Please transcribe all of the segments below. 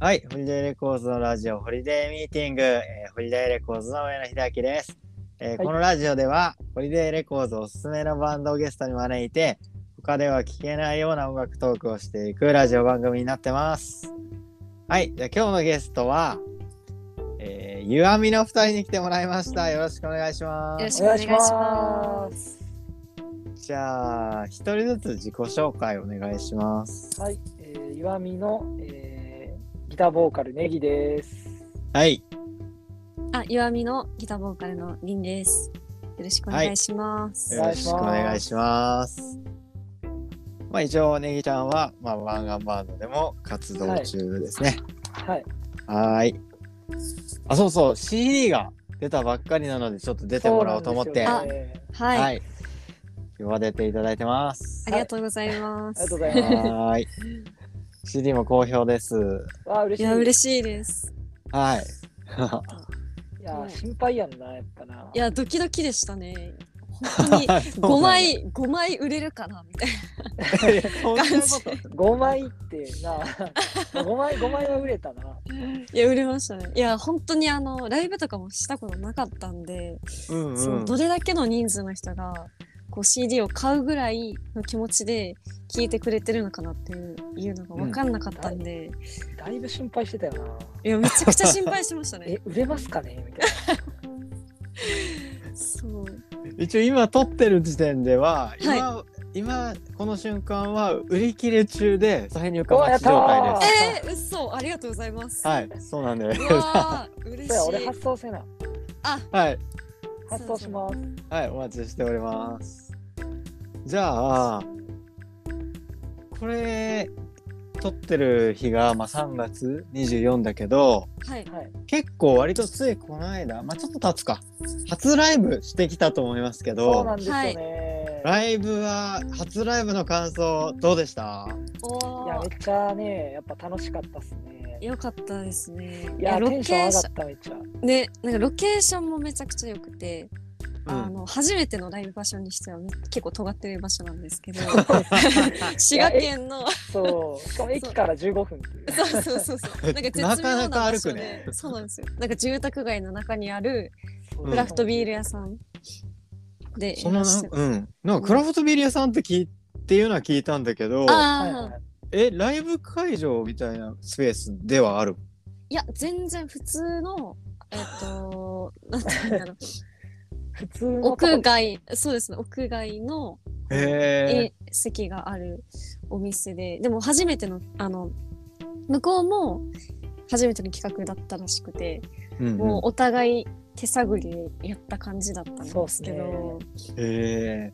はい、ホリデーレコーズのラジオ、ホリデーミーティング、えーホリデーレコーズの植野秀章です、えーはいこのラジオでは、ホリデーレコーズおすすめのバンドをゲストに招いて、他では聞けないような音楽トークをしていくラジオ番組になってます。はい、じゃあ今日のゲストは、えー、ゆあみの二人に来てもらいました。よろしくお願いしまよろす。しくお願いします。じゃあ、一人ずつ自己紹介お願いします。はい、えー、岩見の、えーギターボーカルネギです。はい、あ、弱みのギターボーカルのリンです。よろしくお願いします。よろしくお願いします。まあ一応ネギちゃんは、まあ、ワンガンバンドでも活動中ですね。はい、はーい。あ、そうそう、CD が出たばっかりなので、ちょっと出てもらおうと思って、ねはい、はい。今日は出ていただいてますあ。りがとうございます。ありがとうございます。CD も好評です。わあ、嬉しい。いや、嬉しいです。はい。いや、心配やんな、やっぱな。いや、ドキドキでしたね。本当に5枚、5枚売れるかなみたいそんなこな感じ。5枚ってな、5枚、5枚は売れたな。いや、売れましたね。いや、本当にあの、ライブとかもしたことなかったんで、とうんそううんどれだけの人数の人が、こう CD を買うぐらいの気持ちで聴いてくれてるのかなっていういうのが分かんなかったんで、だいぶ心配してたよな。いやめちゃくちゃ心配しましたね え、売れますかね？みたい そう一応今撮ってる時点では、今、は今この瞬間は売り切れ中で再入荷待ち状態ーです。えー、嘘ありがとうございます。はい、そうなんです。うわー嬉しい。発送せな。はい、発送します。はい、お待ちしております。じゃあ、これ、撮ってる日が、まあ、3月24だけど、はい。はい。結構割とついこの間、まあ、ちょっと経つか、初ライブしてきたと思いますけどそうなん、ですよね。ライブは、初ライブの感想どうでした？おいや、めっちゃね、やっぱ楽しかったっすね。よかったですね。いや、ロケーシ。ョンね、なんかロケーションもめちゃくちゃ良くて、あうんの初めてのライブ場所にしてはめ結構尖ってる場所なんですけど、滋賀県のそう。しかも駅から15分っていう。そうそうそうそう。なんか絶妙なかなかな場歩所でくねそうなんですよ。なんか住宅街の中にあるクラフトビール屋さんでそのなうん。なんかクラフトビール屋さんって聞いっていうのは聞いたんだけど、あ、はいえ、ライブ会場みたいなスペースではある？いや全然普通のえっとなんて言うんだろう。普通の屋外そうですね。屋外のへえ。え席があるお店で。でも初めてのあの向こうも初めての企画だったらしくて、うんうん。もうお互い手探りでやった感じだったんですけど。すね。へえ。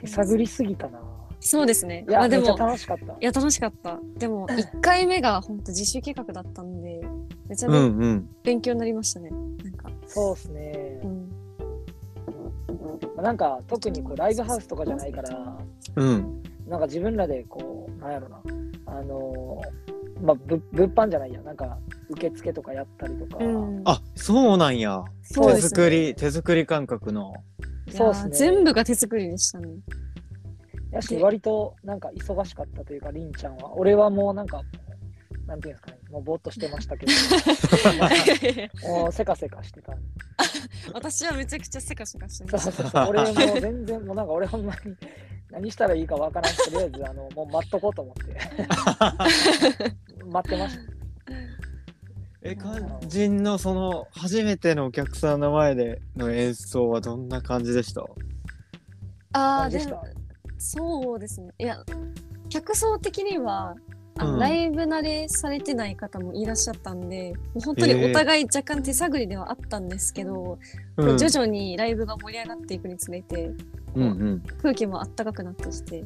手探りすぎたな。そうですね。いや、あでも楽しかった。い。や楽しかった。でも1回目が本当自主企画だったんでめちゃうめちゃんうん。勉強になりましたね、なんか、そうっすね。う。ん、なんか特にこうライブハウスとかじゃないから、うん。なんか自分らでこう、なんやろな、あのーまあ、ぶ物販じゃないや、なんか受付とかやったりとか、うん、あ、そうなんや。手そうですね。作り、手作り感覚の。そうっすね。全部が手作りでしたねやし、割となんか忙しかったというか、りんちゃんは。俺はもうなんか、なんていうんですかね、もうぼーっとしてましたけど、もうせかせかしてた。私はめちゃくちゃせかせかしてそうましたそうそう、俺もう全然、もうなんか俺ほんまに何したらいいかわからんとりあえずあのもう待っとこうと思って。待ってました。え、肝心のその、初めてのお客さんの前での演奏はどんな感じでした？ああ感じでした？でもそうですねいや客層的にはあの、うんライブ慣れされてない方もいらっしゃったんでもう本当にお互い若干手探りではあったんですけど、うん徐々にライブが盛り上がっていくにつれてうんうん。空気もあったかくなってきて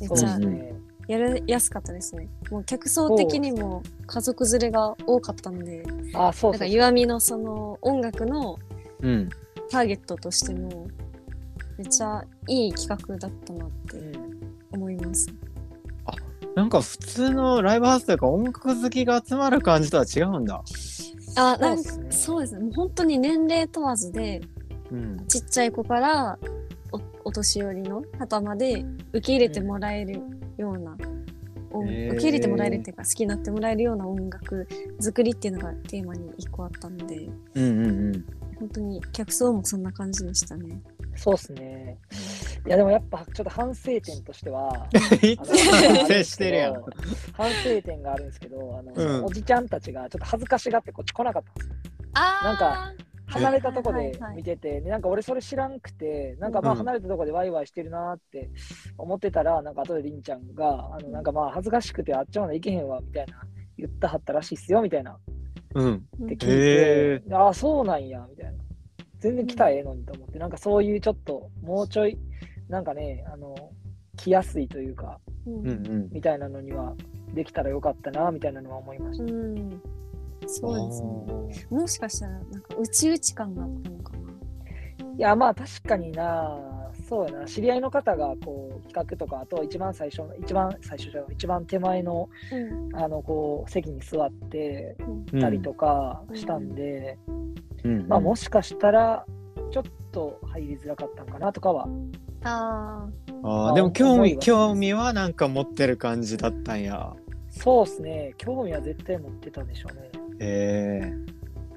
めっそうちゃですね。やりやすかったですねもう客層的にも家族連れが多かったんであ、そうなんかそうそう。岩見のその音楽のうん。ターゲットとしてもめっちゃいい企画だったなってうん思います。なんか普通のライブハウスというか音楽好きが集まる感じとは違うんだ。あ、なんかそうっすねそうですね。もう本当に年齢問わずで、うん。ちっちゃい子からおお年寄りの方まで受け入れてもらえるような音へー受け入れてもらえるっていうか好きになってもらえるような音楽作りっていうのがテーマに一個あったのでうんうんうん。本当に客層もそんな感じでしたね。そうですね。いやでもやっぱちょっと反省点としては、いつも反省してるやん。反省点があるんですけど、あの、うんおじちゃんたちがちょっと恥ずかしがってこっち来なかったんですよ。あなんか離れたとこではいはいはい見てて、でなんか俺それ知らんくて、なんかまあうん離れたとこでワイワイしてるなーって思ってたら、なんか後でりんちゃんが、あのなんかまあ恥ずかしくてあっちまで行けへんわみたいな言ったはったらしいっすよみたいなうん。って聞いて、へああ、そうなんやみたいな。全然来たらええのにと思って、なんかそういうちょっともうちょい、なんかね、あの、来やすいというか、うん。みたいなのにはできたらよかったなみたいなのは思いました。うんそうですね。もしかしたらなんかうちうち感があったのかな。いや、まあ確かにな、そうやな、知り合いの方がこう企画とか、あと一番最初の、一番最初じゃない一番手前のうんあのこう席に座ってうんたりとかしたんで、うんまあもしかしたらちょっと入りづらかったんかなとかは。ああーでも興味興味はなんか持ってる感じだったんや。そうですね、興味は絶対持ってたでしょうね。へえ。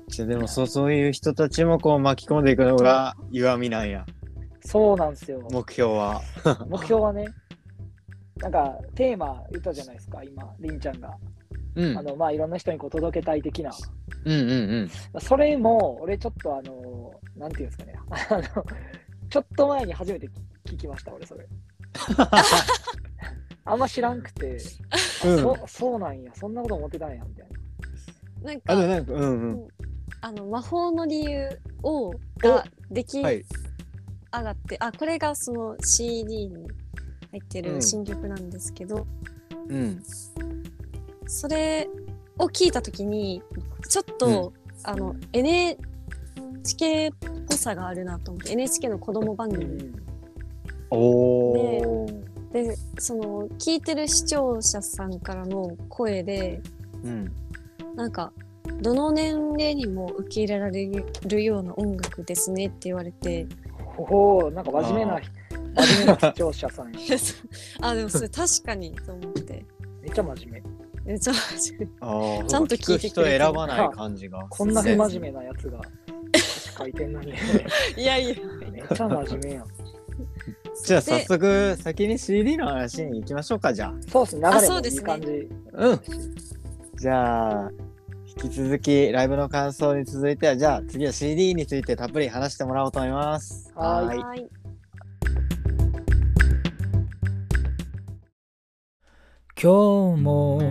じゃあでもそうそういう人たちもこう巻き込んでいくのが弱みなんや。そうなんですよ。目標は。目標はね、なんかテーマ言ったじゃないですか、今、りんちゃんが。うんあのまあいろんな人にこう届けたい的な。うんうんうん。それも、俺ちょっとあの、なんていうんですかね、あの、ちょっと前に初めて聞きました、俺それ。あんま知らんくて、あうんそそうなんや、そんなこと思ってたんや、みたいな。あなんかなんかうんうん。あの魔法の理由をができはい。上がって、あこれがその CD に入ってうんる新曲なんですけど、うん。それを聞いた時にちょっと、あの NHK っぽさがあるなと思って NHK の子供番組。でその聞いてる視聴者さんからの声でうん。なんかどの年齢にも受け入れられるような音楽ですねって言われておお、なんか真面目なあ、真面目な視聴者さんや。あでもそれ確かにと思ってめっちゃ真面目。えちょああ。ちゃんと聞いて聞くれてる選ばない感じが。こんな不ね真面目なやつが書いてんのに、いやいやめっちゃ真面目やん。じゃあ早速先に CD の話に行きましょうかじゃあ。そうですね、流れもいい感じ。うん。じゃあ引き続きライブの感想に続いてはじゃあ次は CD についてたっぷり話してもらおうと思います。はーい。はい今日も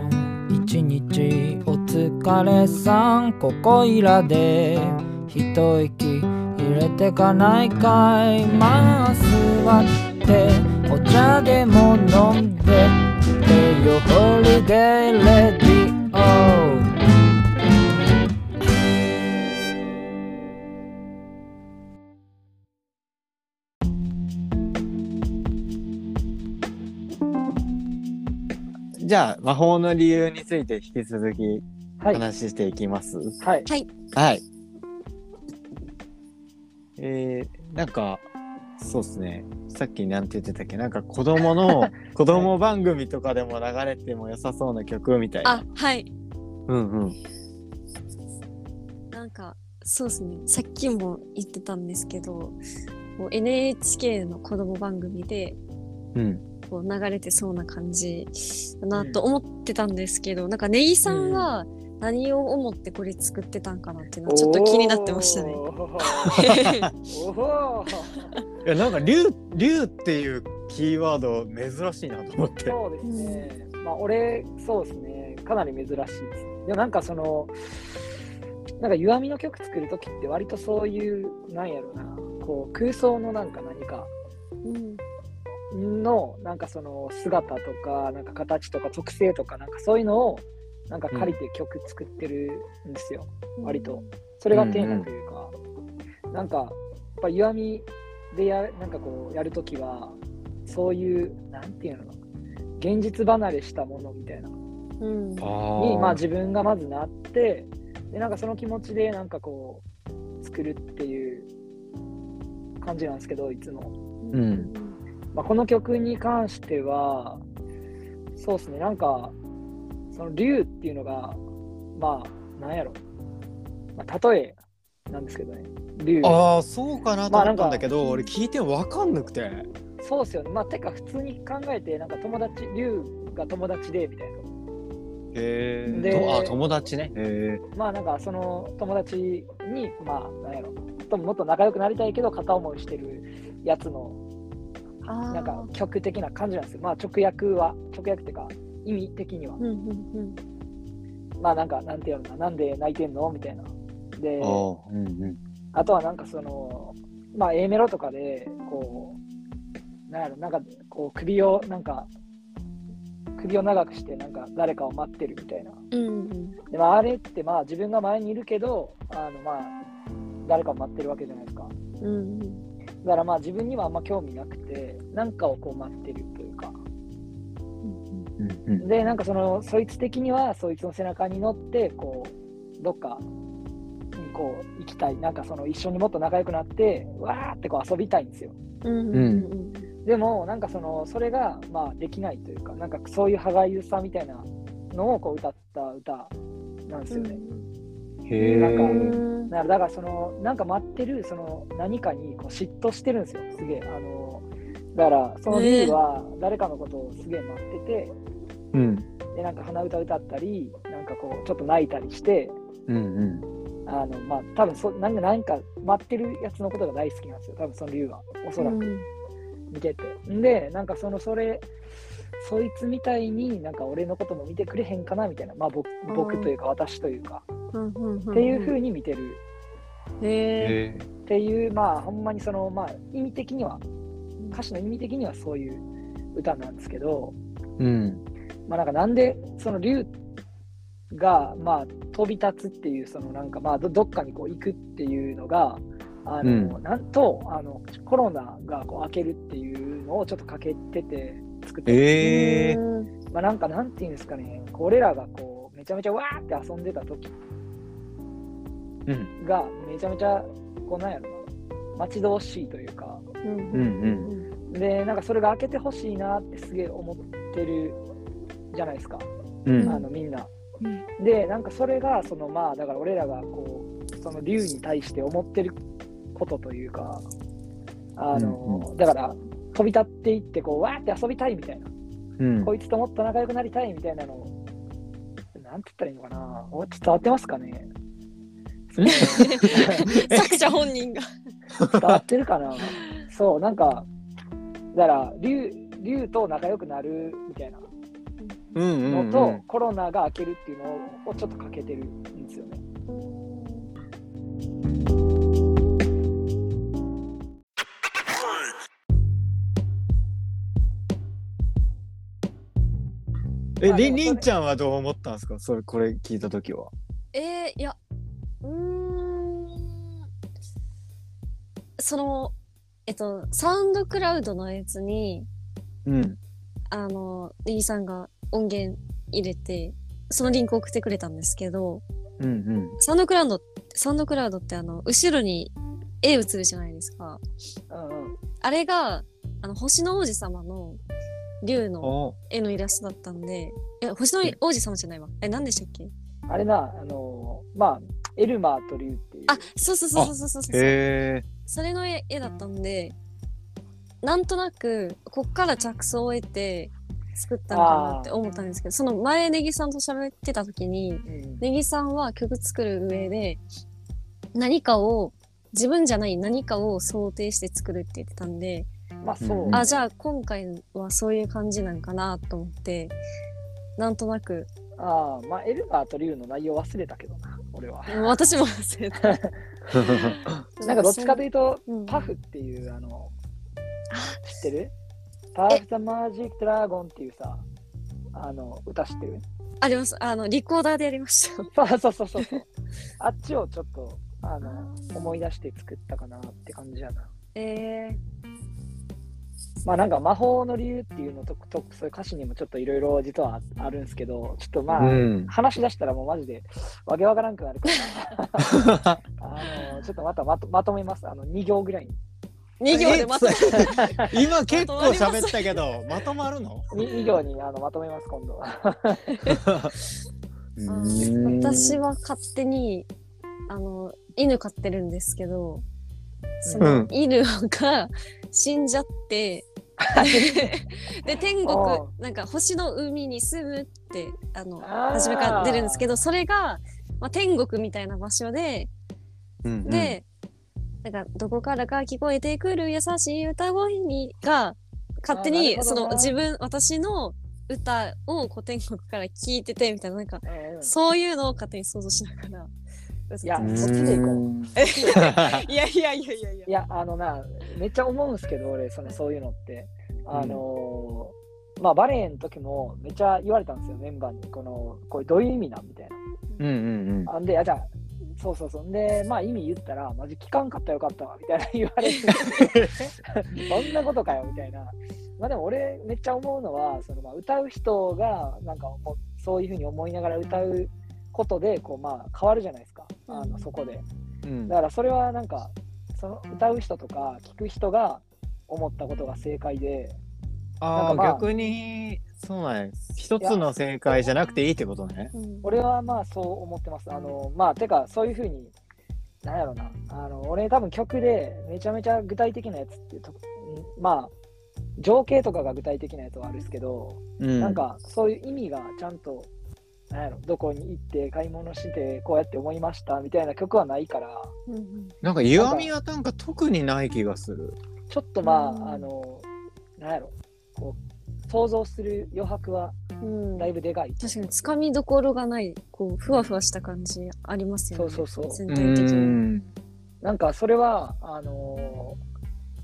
一日お疲れさん。ここいらで一息入れてかないかい。まあ座ってお茶でも飲んで。てよ Holiday Radioじゃあ魔法の理由について引き続きはい。話していきます。はい。はい。えー、なんか、そうですね。さっきなんて言ってたっけ？なんか子供の、子供番組とかでも流れても良さそうな曲みたいな。あはいうんうん。なんかそうですねさっきも言ってたんですけど NHK の子供番組でうん。こう流れてそうな感じだなと思ってたんですけど、なんかネギさんは何を思ってこれ作ってたんかなっていうのはちょっと気になってましたね。いや、なんか、竜、竜っていうキーワード珍しいなと思って。そうですね。まあ、俺、そうですね。かなり珍しいですね。でもなんかその、なんか、弱みの曲作るときって割とそういう、なんやろな、こう、空想のなんか何かうんの、なんかその姿とか、なんか形とか特性とか、なんかそういうのを、なんか借りて曲作ってるんですよ。割と。それがテーマというか、なんか、やっぱ弱みでやなんかこうやるときは、そういう、なんていうの、現実離れしたものみたいな、うんあに、まあ自分がまずなって、で、なんかその気持ちで、なんかこう、作るっていう感じなんですけど、いつも。うんまあ、この曲に関しては、そうですね、なんか、その竜っていうのが、まあ、なんやろ。まあ、例えなんですけどね、竜。ああそうかなとまあ思ったんだけど、俺聞いて分かんなくてそうっすよね。まあ、てか、普通に考えて、なんか友達、竜が友達で、みたいな。へえであ友達ねへまあ、なんか、その友達に、まあ、なんやろ。ともっと仲良くなりたいけど、片思いしてるやつの、なんか、曲的な感じなんですよ。まあ、直訳は、直訳っていうか、意味的には。うんうんうんまあ、なんか、なんていうのかな、なんで泣いてんの？みたいな。でうんうんあとはなんかその、まあ A メロとかで、こう、なんやろ、なんかこう首を、なんか、首を長くして、なんか誰かを待ってるみたいな。うんうんで、まああれってまあ自分が前にいるけど、あのまあ、誰かを待ってるわけじゃないですか。うんうんだからまあ自分にはあんま興味なくて、なんかをこう待ってるというか。うんうんで、なんかその、そいつ的には、そいつの背中に乗って、こう、どっかにこう行きたい。なんかその一緒にもっと仲良くなって、わーってこう遊びたいんですよ。うんうんうんでも、なんかその、それが、まあ、できないというか、なんかそういう歯がゆさみたいなのをこう歌った歌なんですよね。へえなんかうんだから、その、なんか待ってる、その、何かにこう嫉妬してるんですよ、すげえ。あの、だから、その理由は、誰かのことをすげえ待ってて、うん。で、なんか鼻歌歌ったり、なんかこう、ちょっと泣いたりして、うんうん。あの、まあ、多分そ、なんか、なんか待ってるやつのことが大好きなんですよ、多分その理由は、おそらく。見てて。で、なんかその、それ、そいつみたいになんか俺のことも見てくれへんかなみたいな、まあ僕というか私というか、うんうんうんっていう風に見てる。っていう、まあほんまにその、まあ意味的には、歌詞の意味的にはそういう歌なんですけど、うん。まあなんかなんでその竜が、まあ飛び立つっていう、そのなんかまあどどっかにこう行くっていうのが、あの、うなんとあのコロナがこう明けるっていうのをちょっとかけてて作ってええうん。まあなんかなんていうんですかね、こう俺らがこうめちゃめちゃわーって遊んでた時うんがめちゃめちゃこうなんやろな、待ち遠しいというか、うんうんで、なんかそれが開けてほしいなってすげえ思ってるじゃないですか、うん。あのみんな。うん。で、なんかそれがそのまあだから俺らがこう、その竜に対して思ってることというか、あの、うんだから飛び立っていってこうわーって遊びたいみたいな。うん。こいつともっと仲良くなりたいみたいなの。を、なんて言ったらいいのかな。お伝わってますかね 作者本人が。伝わってるかな。そう、なんか、だから、竜、竜と仲良くなるみたいな。うんうんうん。のと、コロナが明けるっていうのをちょっとかけてるんですよね。えりんりんちゃんはどう思ったんですか？それこれ聞いた時は。えー、いや、その、えっと、サウンドクラウドのやつに、うんあの、ネギさんが音源入れて、そのリンク送ってくれたんですけど、うんうんサウンドクラウド、サウンドクラウドってあの、後ろに絵映るじゃないですか。あれが、あの、星の王子様の竜のお絵のイラストだったんで、いや、星の王子様じゃないわ。え、何でしたっけ？あれな、あのーまあ、エルマーと竜っていう。あ、そうそうそうそうそうそうそう。へえそれの絵絵だったんで、なんとなく、こっから着想を得て作ったのかなって思ったんですけど、その前、ネギさんと喋ってた時に、うんネギさんは曲作る上で、何かを、自分じゃない何かを想定して作るって言ってたんで、まあ、そう。うんあ、じゃあ今回はそういう感じなんかなと思って、なんとなく、ああ、まあ、エルマーと竜の内容忘れたけどな、俺は。私も忘れた。なんかどっちかというと、うんパフっていう、あの、知ってる？パフ・ザ・マジック・ドラゴンっていうさ、あの、歌知ってる？あります。あの、リコーダーでやりました。そうそうそうそうそう。あっちをちょっと、あの、思い出して作ったかなって感じやな。えー、まあなんか魔法の理由っていうのと、とそういう歌詞にもちょっといろいろ実はああるんですけど、ちょっとまあ、うん。話し出したらもうマジでわけわからんくなるから、あの、ちょっとまたまとまとめます。あの、2行ぐらいに。2行でまと今結構喋ったけどまとまるの？2行にあのまとめます、今度。は。私は勝手にあの犬飼ってるんですけどそうのん。犬が死んじゃってで天国おなんか星の海に住むってあの初めから出るんですけどそれが、まあ、天国みたいな場所で、うんうん。でなんかどこからか聞こえてくる優しい歌声にが勝手にその自分私の歌をこう天国から聞いててみたいななんかうんそういうのを勝手に想像しながら。いやうそっちで行こう いやいやいやいやいやい。や、あのな、めっちゃ思うんですけど、俺、そのそういうのって。あのーまあ、バレエの時もめっちゃ言われたんですよ、メンバーに。この、これどういう意味なん？みたいうんうんな。あんで、あ、じゃあ、そうそうそう。んで、まあ、意味言ったら、マジ聞かんかったらよかったわ、みたいな言われて、そんなことかよ、みたいな。まあでも俺めっちゃ思うのはそのまあ歌う人がなんかそういうふうに思いながら歌うことでこうまあ変わるじゃないですかあのうんそこで。うん。だからそれはなんかその歌う人とか聞く人が思ったことが正解で。あまあ逆にそうなんや。一つの正解じゃなくていいってことね。うん。俺はまあそう思ってます。あのまあてかそういうふうになんやろな。あの俺多分曲でめちゃめちゃ具体的なやつっていうとんまあ情景とかが具体的なやつはあるんですけど、うん。なんかそういう意味がちゃんとなんやろどこに行って買い物してこうやって思いましたみたいな曲はないから。うんうん。なんか弱みはなんか特にない気がする。ちょっとまあ、うん。あのなんやろこう想像する余白はうん。だいぶでかい、確かにつかみどころがないこうふわふわした感じありますよね。そうそうそう。う全体的に。ん。なんかそれはあの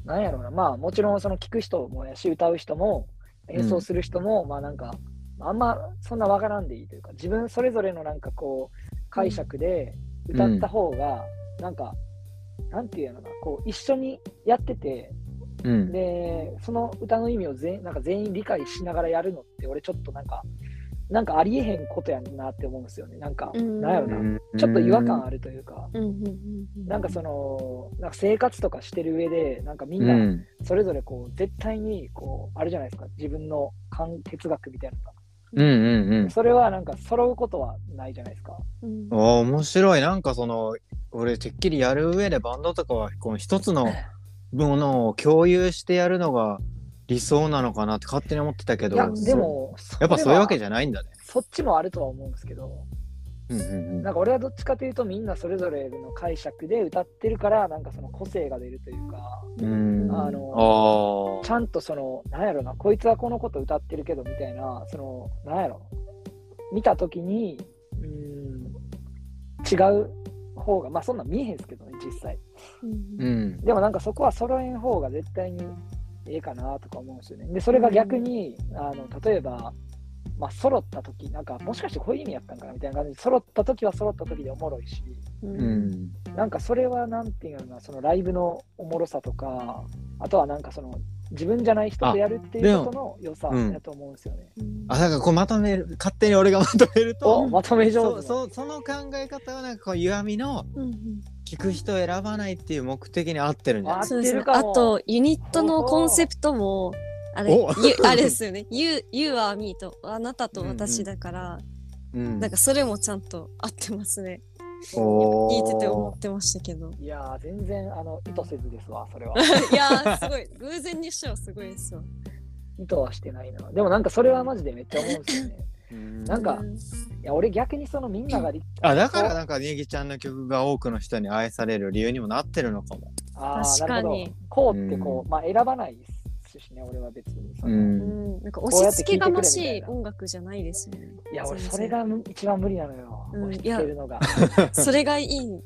なんやろうな。まあもちろんその聞く人もやし歌う人も演奏する人も、まあなんかあんまそんなわからんでいいというか自分それぞれのなんかこう解釈で歌った方がなんか、なんていうのかなこう一緒にやっててうん。でその歌の意味を全なんか全員理解しながらやるのって俺ちょっとなんかなんかありえへんことやんなって思うんですよね。なんか、うん。なんやろな、ちょっと違和感あるというか、うん。うん。うん。うん。なんかそのなんか生活とかしてる上でなんかみうんなん。それぞれこう絶対にこうあるじゃないですか。自分の感哲学みたいなのが、うんうんうん。それはなんか揃うことはないじゃないですか。うん。あー面白い。なんかその俺てっきりやる上でバンドとかはこの一つのものを共有してやるのが理想なのかなって勝手に思ってたけど。いやでもやっぱそういうわけじじゃないんだね。そっちもあるとは思うんですけどうんうんなんか俺はどっちかというとみんなそれぞれの解釈で歌ってるからなんかその個性が出るというかうん。あのあちゃんとそのなんやろなこいつはこのこと歌ってるけどみたいなそのなんやろ。見た時にうん違う方がまあそんなん見えへんすけどね実際。うん。うん。でもなんかそこは揃えん方が絶対にええかなとか思うんですよね。でそれが逆に、あの例えばまあ揃った時なんかもしかしてこういう意味やったんかなみたいな感じで揃った時は揃った時でおもろいしううん。んなんかそれはなんていうのかなそのライブのおもろさとかあとはなんかその自分じゃない人とやるっていうことの良さうん。やと思うんですよね。うん。あだからこうまとめる勝手に俺がまとめるとおまとめ上手な。そうその考え方はなんかこう弱みのうんうん。聞く人を選ばないっていう目的に合ってるんじゃない？ですね合ってるかも。あとユニットのコンセプトもあれあれですよね「You, you are me」と「あなたと私」だから、うんなんかそれもちゃんと合ってますね。聞いてて思ってましたけど。いやー全然あの意図せずですわそれは。いやーすごい。偶然にしてはすごいですわ。意図はしてないな。でもなんかそれはマジでめっちゃ思うんですよね。うん。なんかうん。いや俺逆にそのみんながりあだからなんかネギちゃんの曲が多くの人に愛される理由にもなってるのかも。あー確かに。こうってこう、うまあ選ばないしね俺は別にその、うん。なんか押し付けがましい音楽じゃないですよね。いや俺それがむ一番無理なのよ、うん押し付けるのが。それがいい